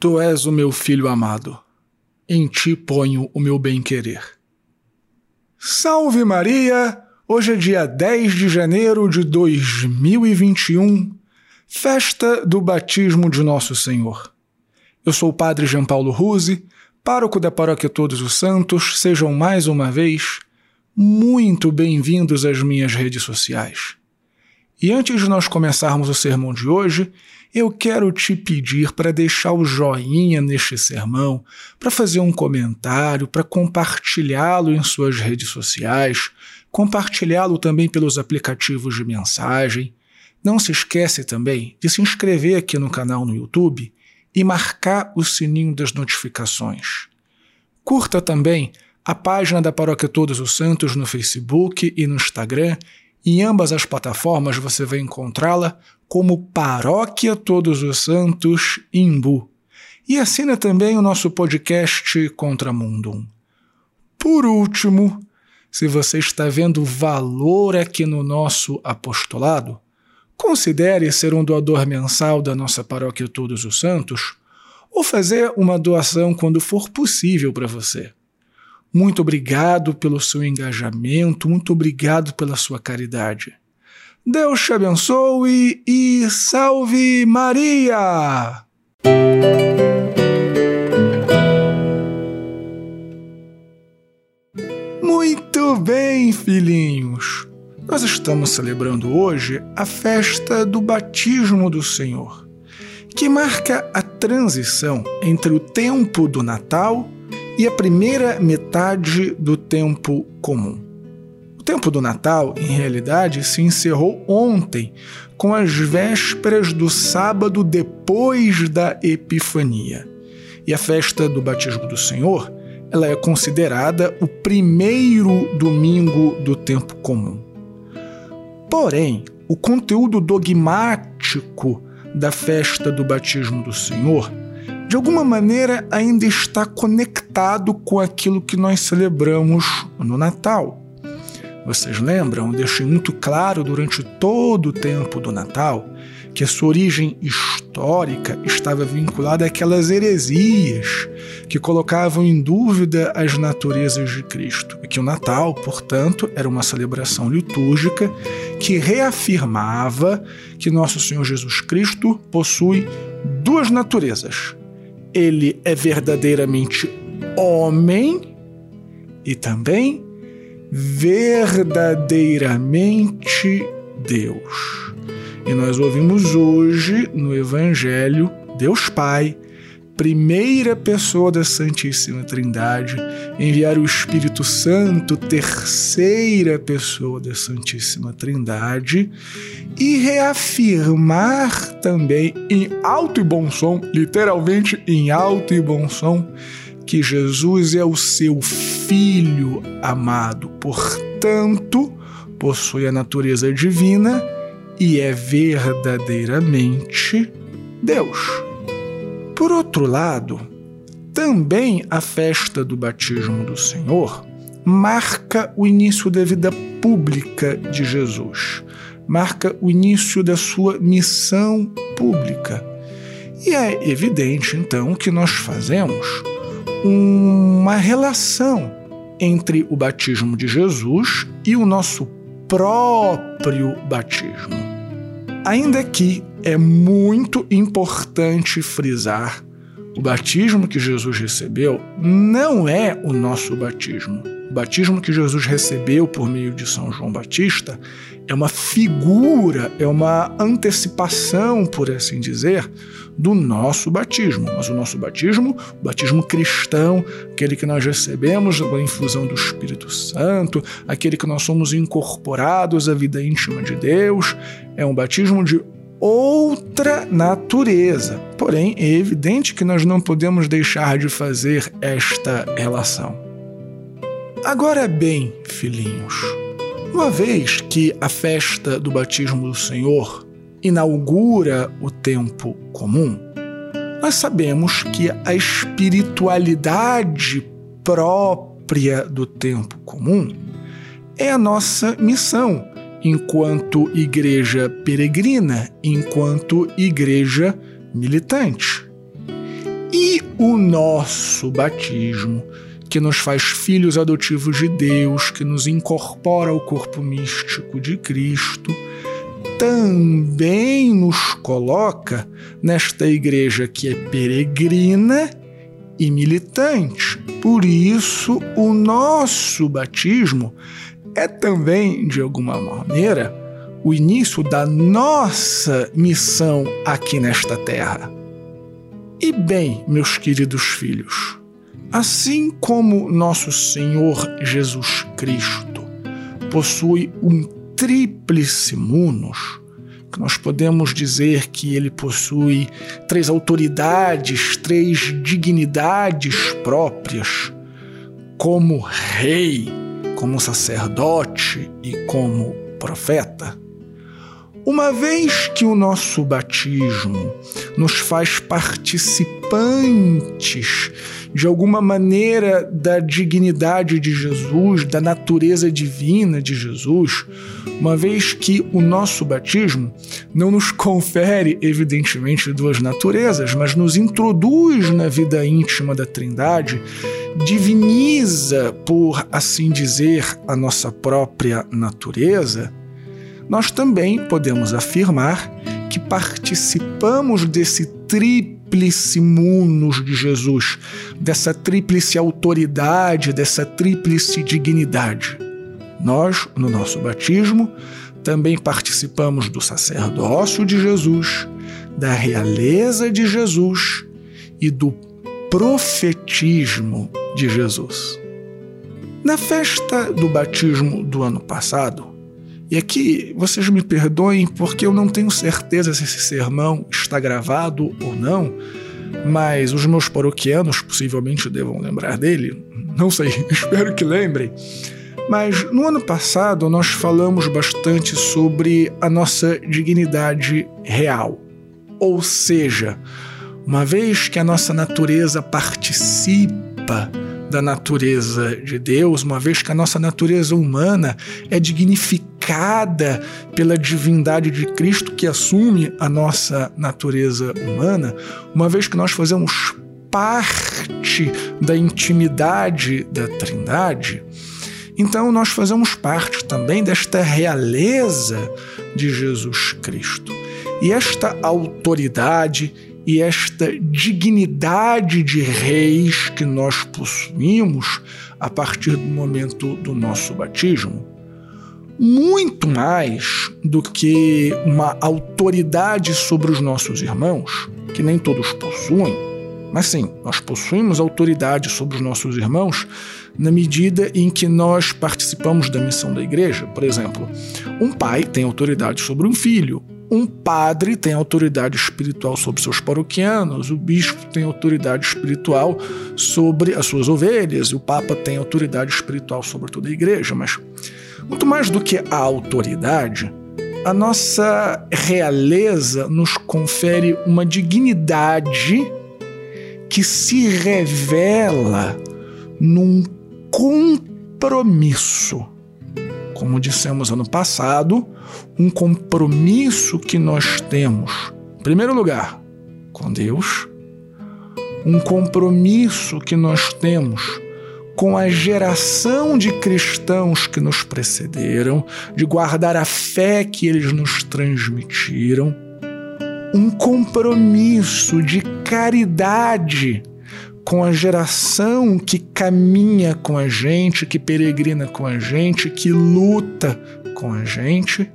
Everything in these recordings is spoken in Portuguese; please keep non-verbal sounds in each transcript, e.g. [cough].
Tu és o meu filho amado, em ti ponho o meu bem-querer. Salve Maria! Hoje é dia 10 de janeiro de 2021, festa do batismo de Nosso Senhor. Eu sou o Padre Jean Paulo Ruse, pároco da Paróquia Todos os Santos. Sejam mais uma vez muito bem-vindos às minhas redes sociais. E antes de nós começarmos o sermão de hoje, eu quero te pedir para deixar o joinha neste sermão, para fazer um comentário, para compartilhá-lo em suas redes sociais, compartilhá-lo também pelos aplicativos de mensagem. Não se esquece também de se inscrever aqui no canal no YouTube e marcar o sininho das notificações. Curta também a página da Paróquia Todos os Santos no Facebook e no Instagram em ambas as plataformas você vai encontrá-la como Paróquia Todos os Santos Imbu. E assina também o nosso podcast Contramundum. Por último, se você está vendo valor aqui no nosso apostolado, considere ser um doador mensal da nossa Paróquia Todos os Santos ou fazer uma doação quando for possível para você. Muito obrigado pelo seu engajamento, muito obrigado pela sua caridade. Deus te abençoe e salve Maria! Muito bem, filhinhos! Nós estamos celebrando hoje a festa do batismo do Senhor, que marca a transição entre o tempo do Natal e a primeira metade do tempo comum. O tempo do Natal, em realidade, se encerrou ontem, com as vésperas do sábado depois da Epifania. E a festa do batismo do Senhor, ela é considerada o primeiro domingo do tempo comum. Porém, o conteúdo dogmático da festa do batismo do Senhor de alguma maneira ainda está conectado com aquilo que nós celebramos no Natal. Vocês lembram? Deixei muito claro durante todo o tempo do Natal que a sua origem histórica estava vinculada àquelas heresias que colocavam em dúvida as naturezas de Cristo. E que o Natal, portanto, era uma celebração litúrgica que reafirmava que nosso Senhor Jesus Cristo possui duas naturezas, ele é verdadeiramente homem e também verdadeiramente Deus. E nós ouvimos hoje no Evangelho Deus Pai, primeira pessoa da Santíssima Trindade, enviar o Espírito Santo, terceira pessoa da Santíssima Trindade, e reafirmar também em alto e bom som, literalmente em alto e bom som, que Jesus é o seu Filho amado, portanto, possui a natureza divina e é verdadeiramente Deus. Por outro lado, também a festa do batismo do Senhor marca o início da vida pública de Jesus marca o início da sua missão pública. E é evidente, então, que nós fazemos uma relação entre o batismo de Jesus e o nosso próprio batismo. Ainda que é muito importante frisar, o batismo que Jesus recebeu não é o nosso batismo. O batismo que Jesus recebeu por meio de São João Batista é uma figura, é uma antecipação, por assim dizer, do nosso batismo. Mas o nosso batismo, o batismo cristão, aquele que nós recebemos a infusão do Espírito Santo, aquele que nós somos incorporados à vida íntima de Deus, é um batismo de outra natureza. Porém, é evidente que nós não podemos deixar de fazer esta relação. Agora bem, filhinhos, uma vez que a festa do batismo do Senhor inaugura o tempo comum, nós sabemos que a espiritualidade própria do tempo comum é a nossa missão enquanto igreja peregrina, enquanto igreja militante. e o nosso batismo, que nos faz filhos adotivos de Deus, que nos incorpora ao corpo místico de Cristo, também nos coloca nesta igreja que é peregrina e militante. Por isso, o nosso batismo é também, de alguma maneira, o início da nossa missão aqui nesta terra. E bem, meus queridos filhos, assim como nosso Senhor Jesus Cristo possui um tríplice munus, que nós podemos dizer que ele possui três autoridades, três dignidades próprias, como rei, como sacerdote e como profeta. Uma vez que o nosso batismo nos faz participantes de alguma maneira da dignidade de Jesus, da natureza divina de Jesus, uma vez que o nosso batismo não nos confere, evidentemente, duas naturezas, mas nos introduz na vida íntima da Trindade, diviniza, por assim dizer, a nossa própria natureza nós também podemos afirmar que participamos desse tríplice munus de Jesus, dessa tríplice autoridade, dessa tríplice dignidade. Nós, no nosso batismo, também participamos do sacerdócio de Jesus, da realeza de Jesus e do profetismo de Jesus. Na festa do batismo do ano passado, e aqui vocês me perdoem porque eu não tenho certeza se esse sermão está gravado ou não, mas os meus paroquianos possivelmente devam lembrar dele. Não sei, [laughs] espero que lembrem. Mas no ano passado nós falamos bastante sobre a nossa dignidade real. Ou seja, uma vez que a nossa natureza participa da natureza de Deus, uma vez que a nossa natureza humana é dignificada pela divindade de Cristo que assume a nossa natureza humana, uma vez que nós fazemos parte da intimidade da Trindade, então nós fazemos parte também desta realeza de Jesus Cristo. E esta autoridade e esta dignidade de reis que nós possuímos a partir do momento do nosso batismo, muito mais do que uma autoridade sobre os nossos irmãos, que nem todos possuem, mas sim, nós possuímos autoridade sobre os nossos irmãos na medida em que nós participamos da missão da igreja. Por exemplo, um pai tem autoridade sobre um filho, um padre tem autoridade espiritual sobre seus paroquianos, o bispo tem autoridade espiritual sobre as suas ovelhas, o papa tem autoridade espiritual sobre toda a igreja. Mas, muito mais do que a autoridade, a nossa realeza nos confere uma dignidade que se revela num compromisso. Como dissemos ano passado, um compromisso que nós temos, em primeiro lugar, com Deus, um compromisso que nós temos com a geração de cristãos que nos precederam, de guardar a fé que eles nos transmitiram, um compromisso de caridade com a geração que caminha com a gente, que peregrina com a gente, que luta com a gente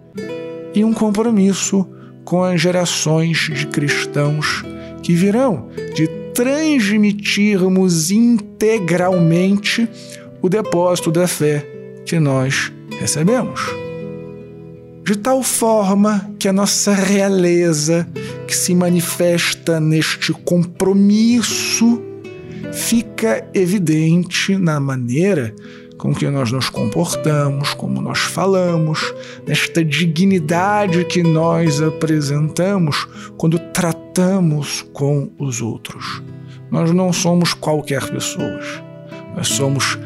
e um compromisso com as gerações de cristãos que virão, de transmitirmos integralmente o depósito da fé que nós recebemos. De tal forma que a nossa realeza, que se manifesta neste compromisso, fica evidente na maneira com que nós nos comportamos, como nós falamos, nesta dignidade que nós apresentamos quando tratamos com os outros. Nós não somos qualquer pessoas, nós somos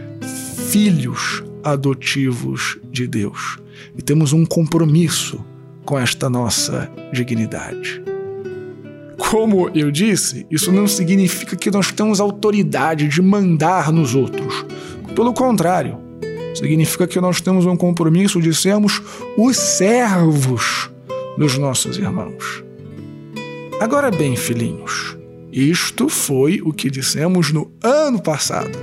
filhos adotivos de Deus e temos um compromisso com esta nossa dignidade. como eu disse, isso não significa que nós temos autoridade de mandar nos outros. Pelo contrário, significa que nós temos um compromisso de sermos os servos dos nossos irmãos. Agora bem, filhinhos, isto foi o que dissemos no ano passado.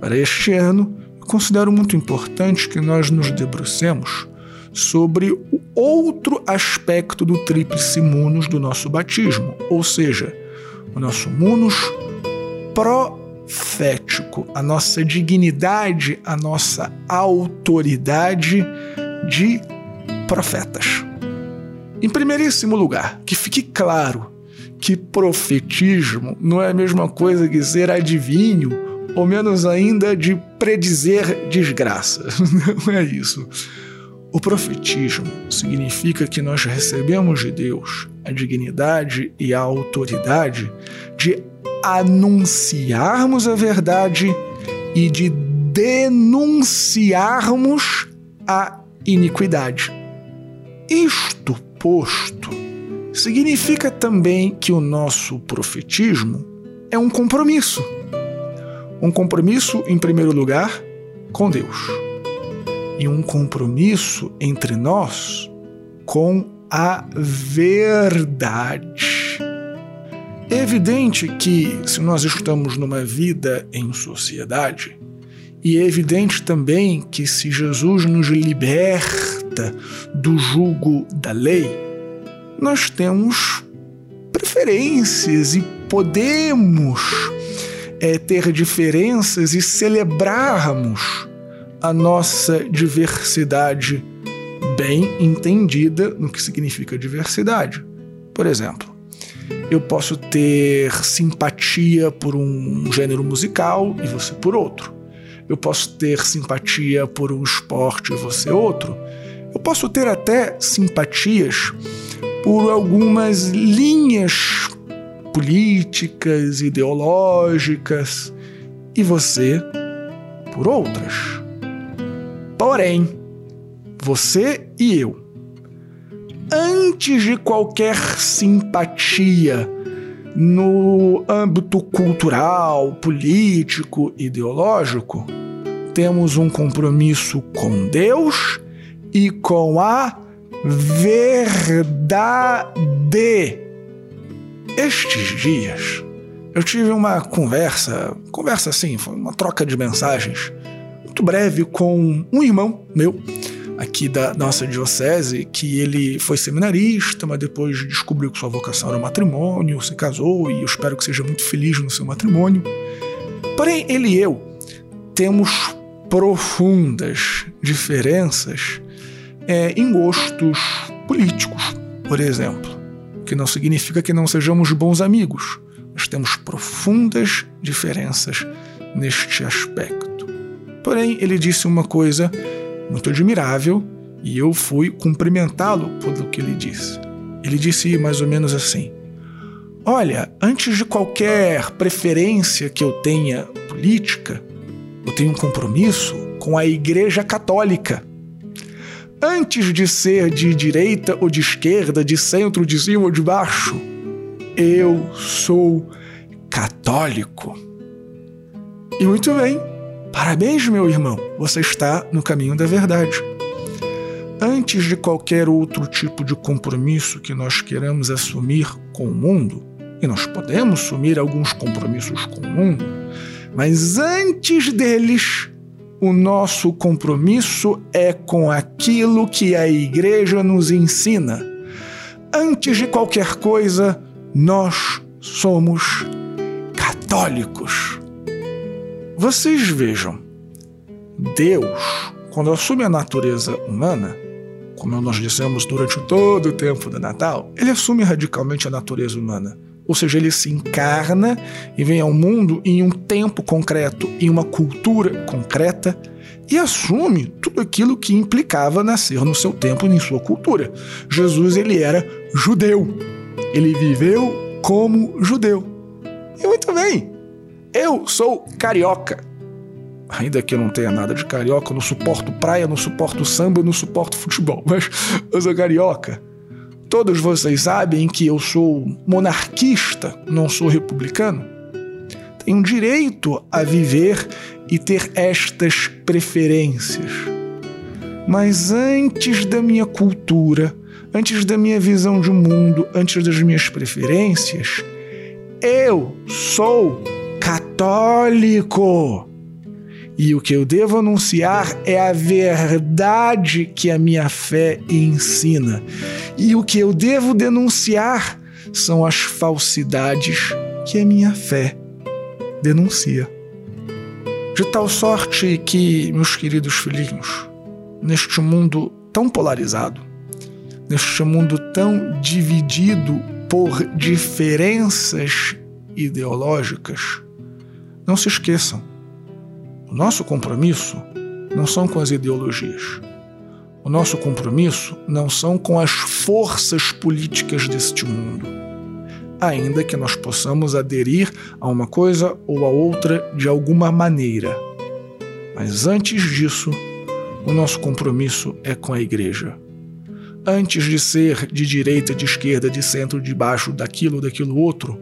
Para este ano, considero muito importante que nós nos debrucemos sobre o outro aspecto do tríplice munus do nosso batismo, ou seja, o nosso munus profético, a nossa dignidade, a nossa autoridade de profetas. Em primeiríssimo lugar, que fique claro que profetismo não é a mesma coisa que ser adivinho, ou menos ainda de predizer desgraça. [laughs] Não é isso. O profetismo significa que nós recebemos de Deus a dignidade e a autoridade de anunciarmos a verdade e de denunciarmos a iniquidade. Isto posto, significa também que o nosso profetismo é um compromisso. Um compromisso, em primeiro lugar, com Deus e um compromisso entre nós com a verdade. É evidente que, se nós estamos numa vida em sociedade, e é evidente também que, se Jesus nos liberta do jugo da lei, nós temos preferências e podemos é, ter diferenças e celebrarmos a nossa diversidade bem entendida no que significa diversidade. Por exemplo, eu posso ter simpatia por um gênero musical e você por outro. Eu posso ter simpatia por um esporte e você outro. Eu posso ter até simpatias por algumas linhas políticas, ideológicas e você por outras. Porém, você e eu, antes de qualquer simpatia no âmbito cultural, político, ideológico, temos um compromisso com Deus e com a verdade. Estes dias eu tive uma conversa, conversa assim, foi uma troca de mensagens muito breve com um irmão meu aqui da nossa diocese, que ele foi seminarista, mas depois descobriu que sua vocação era o matrimônio, se casou e eu espero que seja muito feliz no seu matrimônio. Porém, ele e eu temos profundas diferenças é, em gostos políticos, por exemplo, que não significa que não sejamos bons amigos. Nós temos profundas diferenças neste aspecto. Porém, ele disse uma coisa muito admirável e eu fui cumprimentá-lo pelo que ele disse. Ele disse mais ou menos assim: Olha, antes de qualquer preferência que eu tenha política, eu tenho um compromisso com a Igreja Católica. Antes de ser de direita ou de esquerda, de centro, de cima ou de baixo, eu sou católico. E muito bem, Parabéns, meu irmão, você está no caminho da verdade. Antes de qualquer outro tipo de compromisso que nós queramos assumir com o mundo, e nós podemos assumir alguns compromissos com o mundo, mas antes deles, o nosso compromisso é com aquilo que a igreja nos ensina. Antes de qualquer coisa, nós somos católicos. Vocês vejam, Deus, quando assume a natureza humana, como nós dissemos durante todo o tempo do Natal, ele assume radicalmente a natureza humana. Ou seja, ele se encarna e vem ao mundo em um tempo concreto, em uma cultura concreta, e assume tudo aquilo que implicava nascer no seu tempo e em sua cultura. Jesus ele era judeu. Ele viveu como judeu. E muito bem. Eu sou carioca. Ainda que eu não tenha nada de carioca, eu não suporto praia, não suporto samba, não suporto futebol, [laughs] mas eu sou carioca. todos vocês sabem que eu sou monarquista, não sou republicano, tenho direito a viver e ter estas preferências. Mas antes da minha cultura, antes da minha visão de mundo, antes das minhas preferências, eu sou católico. E o que eu devo anunciar é a verdade que a minha fé ensina. E o que eu devo denunciar são as falsidades que a minha fé denuncia. De tal sorte que, meus queridos filhinhos, neste mundo tão polarizado, neste mundo tão dividido por diferenças ideológicas, não se esqueçam, o nosso compromisso não são com as ideologias. O nosso compromisso não são com as forças políticas deste mundo, ainda que nós possamos aderir a uma coisa ou a outra de alguma maneira. Mas antes disso, o nosso compromisso é com a Igreja. Antes de ser de direita, de esquerda, de centro, de baixo, daquilo, daquilo outro,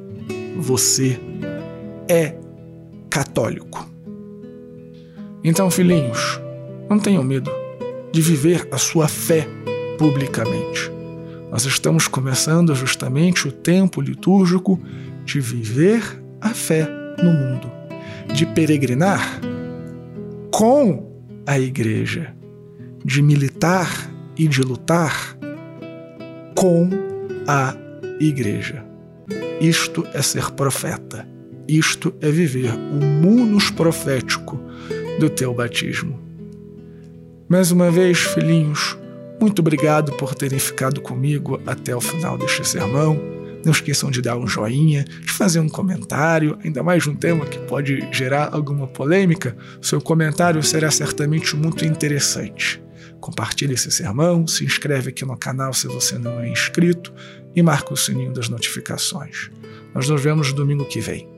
você é católico. Então, filhinhos, não tenham medo de viver a sua fé publicamente. Nós estamos começando justamente o tempo litúrgico de viver a fé no mundo, de peregrinar com a igreja, de militar e de lutar com a igreja. Isto é ser profeta. Isto é viver o munus profético do teu batismo. Mais uma vez, filhinhos, muito obrigado por terem ficado comigo até o final deste sermão. Não esqueçam de dar um joinha, de fazer um comentário, ainda mais um tema que pode gerar alguma polêmica. Seu comentário será certamente muito interessante. Compartilhe esse sermão, se inscreve aqui no canal se você não é inscrito e marca o sininho das notificações. Nós nos vemos domingo que vem.